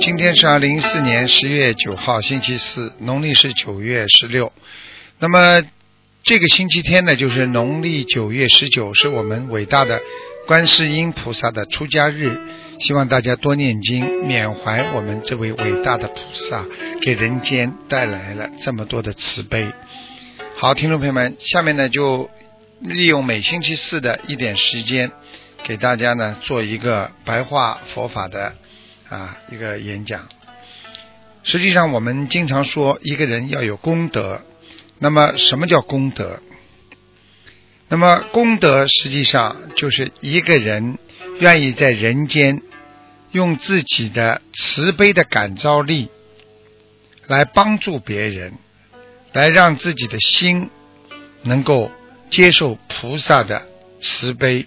今天是二零一四年十月九号，星期四，农历是九月十六。那么这个星期天呢，就是农历九月十九，是我们伟大的观世音菩萨的出家日。希望大家多念经，缅怀我们这位伟大的菩萨，给人间带来了这么多的慈悲。好，听众朋友们，下面呢就利用每星期四的一点时间，给大家呢做一个白话佛法的啊一个演讲。实际上，我们经常说一个人要有功德，那么什么叫功德？那么功德实际上就是一个人愿意在人间用自己的慈悲的感召力来帮助别人。来让自己的心能够接受菩萨的慈悲，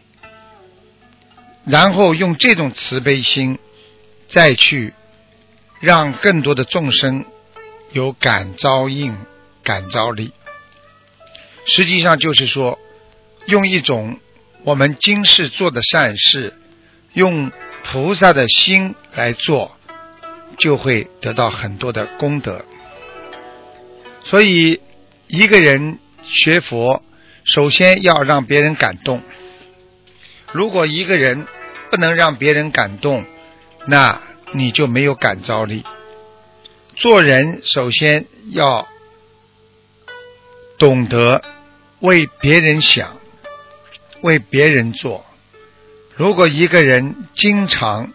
然后用这种慈悲心再去让更多的众生有感召应、感召力。实际上就是说，用一种我们今世做的善事，用菩萨的心来做，就会得到很多的功德。所以，一个人学佛，首先要让别人感动。如果一个人不能让别人感动，那你就没有感召力。做人首先要懂得为别人想，为别人做。如果一个人经常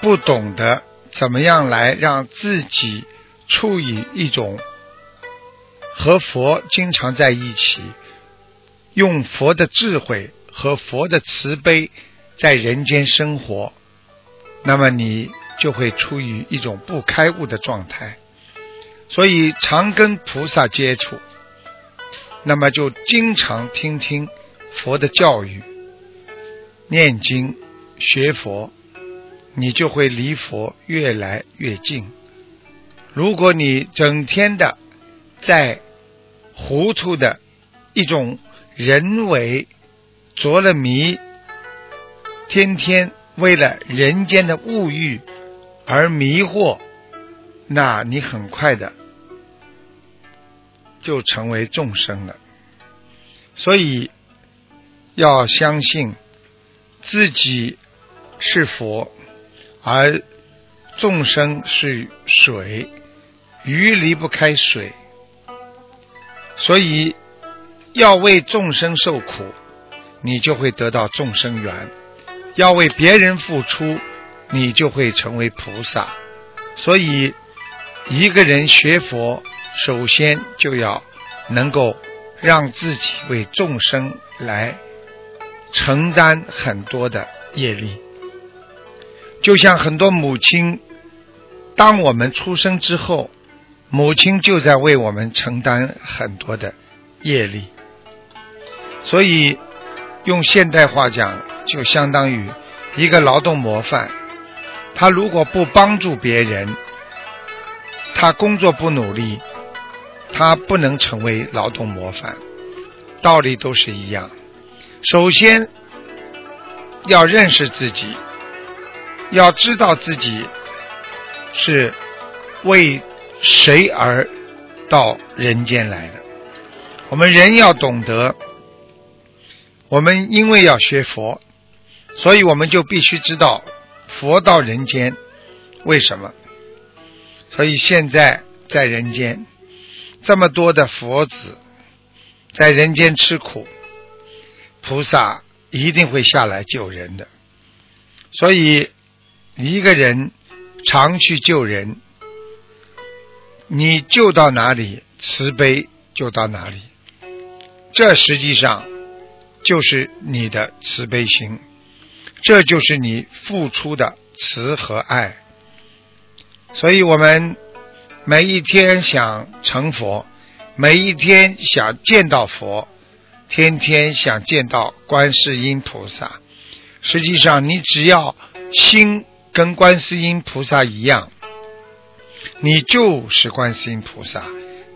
不懂得怎么样来让自己处于一种和佛经常在一起，用佛的智慧和佛的慈悲在人间生活，那么你就会处于一种不开悟的状态。所以常跟菩萨接触，那么就经常听听佛的教育，念经学佛，你就会离佛越来越近。如果你整天的在糊涂的一种人为着了迷，天天为了人间的物欲而迷惑，那你很快的就成为众生了。所以要相信自己是佛，而众生是水，鱼离不开水。所以，要为众生受苦，你就会得到众生缘；要为别人付出，你就会成为菩萨。所以，一个人学佛，首先就要能够让自己为众生来承担很多的业力。就像很多母亲，当我们出生之后。母亲就在为我们承担很多的业力，所以用现代话讲，就相当于一个劳动模范。他如果不帮助别人，他工作不努力，他不能成为劳动模范。道理都是一样。首先要认识自己，要知道自己是为。谁而到人间来的？我们人要懂得，我们因为要学佛，所以我们就必须知道佛到人间为什么。所以现在在人间这么多的佛子在人间吃苦，菩萨一定会下来救人的。所以一个人常去救人。你救到哪里，慈悲就到哪里。这实际上就是你的慈悲心。这就是你付出的慈和爱。所以我们每一天想成佛，每一天想见到佛，天天想见到观世音菩萨。实际上，你只要心跟观世音菩萨一样，你就是观世音菩萨，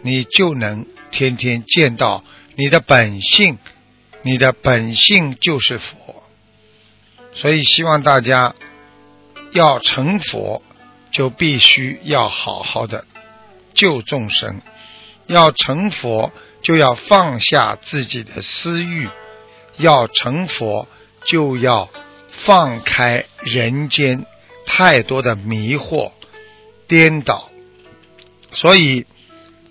你就能天天见到你的本性，你的本性就是佛。所以，希望大家要成佛。就必须要好好的救众生，要成佛就要放下自己的私欲，要成佛就要放开人间太多的迷惑颠倒，所以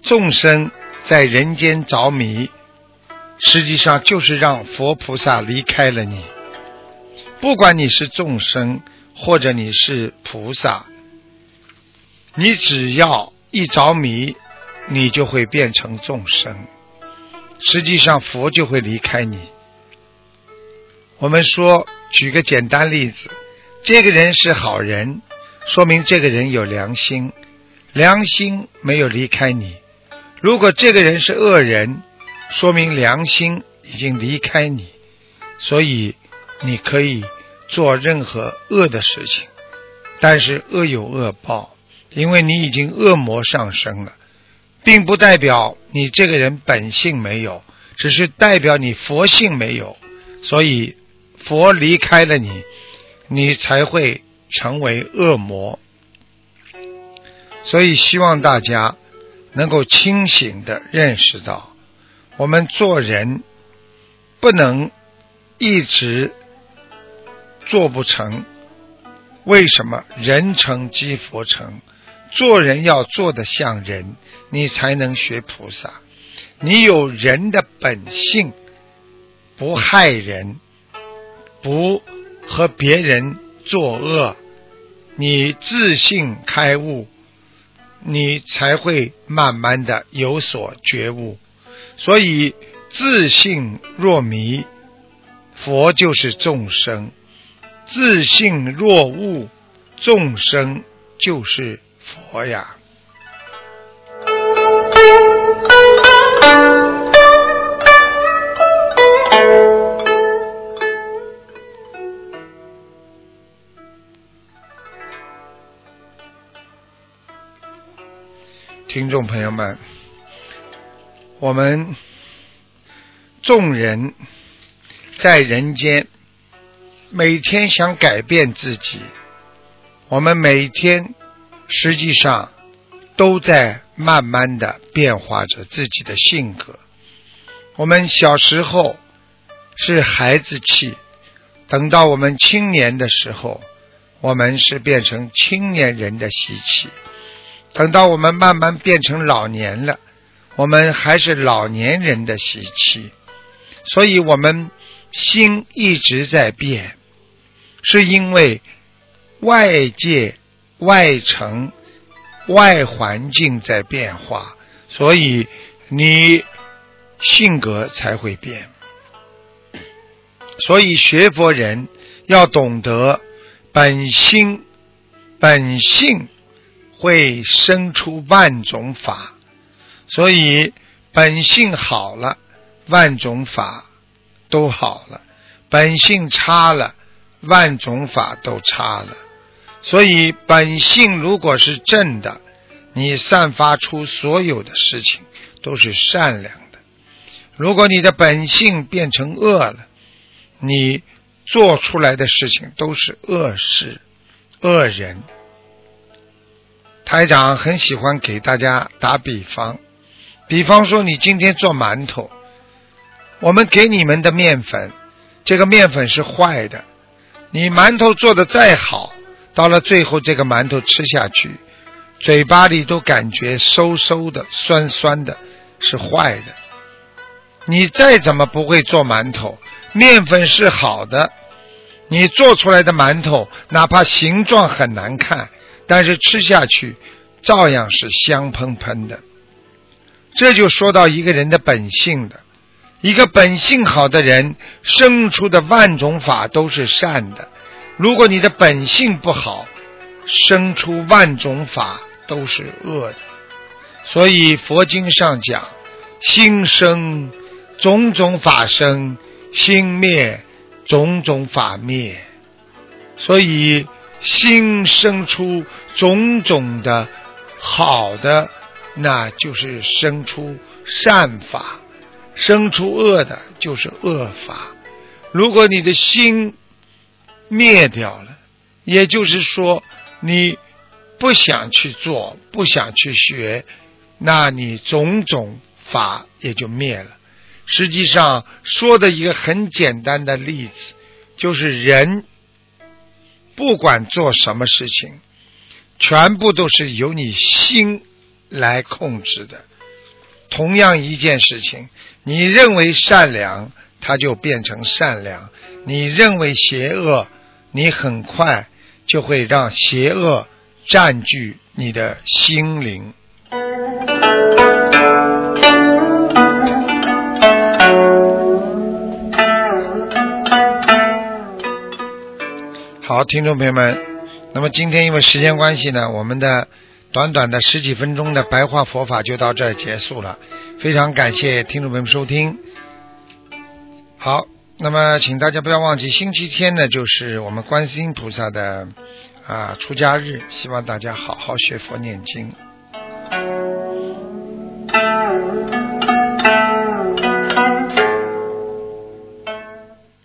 众生在人间着迷，实际上就是让佛菩萨离开了你。不管你是众生或者你是菩萨。你只要一着迷，你就会变成众生。实际上，佛就会离开你。我们说，举个简单例子，这个人是好人，说明这个人有良心，良心没有离开你。如果这个人是恶人，说明良心已经离开你。所以，你可以做任何恶的事情，但是恶有恶报。因为你已经恶魔上升了，并不代表你这个人本性没有，只是代表你佛性没有。所以佛离开了你，你才会成为恶魔。所以希望大家能够清醒的认识到，我们做人不能一直做不成。为什么人成即佛成？做人要做的像人，你才能学菩萨。你有人的本性，不害人，不和别人作恶，你自信开悟，你才会慢慢的有所觉悟。所以自信若迷，佛就是众生；自信若悟，众生就是。佛呀，听众朋友们，我们众人在人间，每天想改变自己，我们每天。实际上，都在慢慢的变化着自己的性格。我们小时候是孩子气，等到我们青年的时候，我们是变成青年人的习气；等到我们慢慢变成老年了，我们还是老年人的习气。所以，我们心一直在变，是因为外界。外层、外环境在变化，所以你性格才会变。所以学佛人要懂得本心、本性会生出万种法，所以本性好了，万种法都好了；本性差了，万种法都差了。所以，本性如果是正的，你散发出所有的事情都是善良的；如果你的本性变成恶了，你做出来的事情都是恶事、恶人。台长很喜欢给大家打比方，比方说，你今天做馒头，我们给你们的面粉，这个面粉是坏的，你馒头做的再好。到了最后，这个馒头吃下去，嘴巴里都感觉馊馊的、酸酸的，是坏的。你再怎么不会做馒头，面粉是好的，你做出来的馒头，哪怕形状很难看，但是吃下去照样是香喷喷的。这就说到一个人的本性的，一个本性好的人，生出的万种法都是善的。如果你的本性不好，生出万种法都是恶的。所以佛经上讲，心生种种法生，心灭种种法灭。所以心生出种种的好的，那就是生出善法；生出恶的，就是恶法。如果你的心灭掉了，也就是说你不想去做，不想去学。那你种种法也就灭了。实际上说的一个很简单的例子，就是人不管做什么事情，全部都是由你心来控制的。同样一件事情，你认为善良，它就变成善良；你认为邪恶，你很快就会让邪恶占据你的心灵。好，听众朋友们，那么今天因为时间关系呢，我们的短短的十几分钟的白话佛法就到这结束了。非常感谢听众朋友们收听。好，那么请大家不要忘记，星期天呢就是我们观世音菩萨的啊出家日，希望大家好好学佛念经。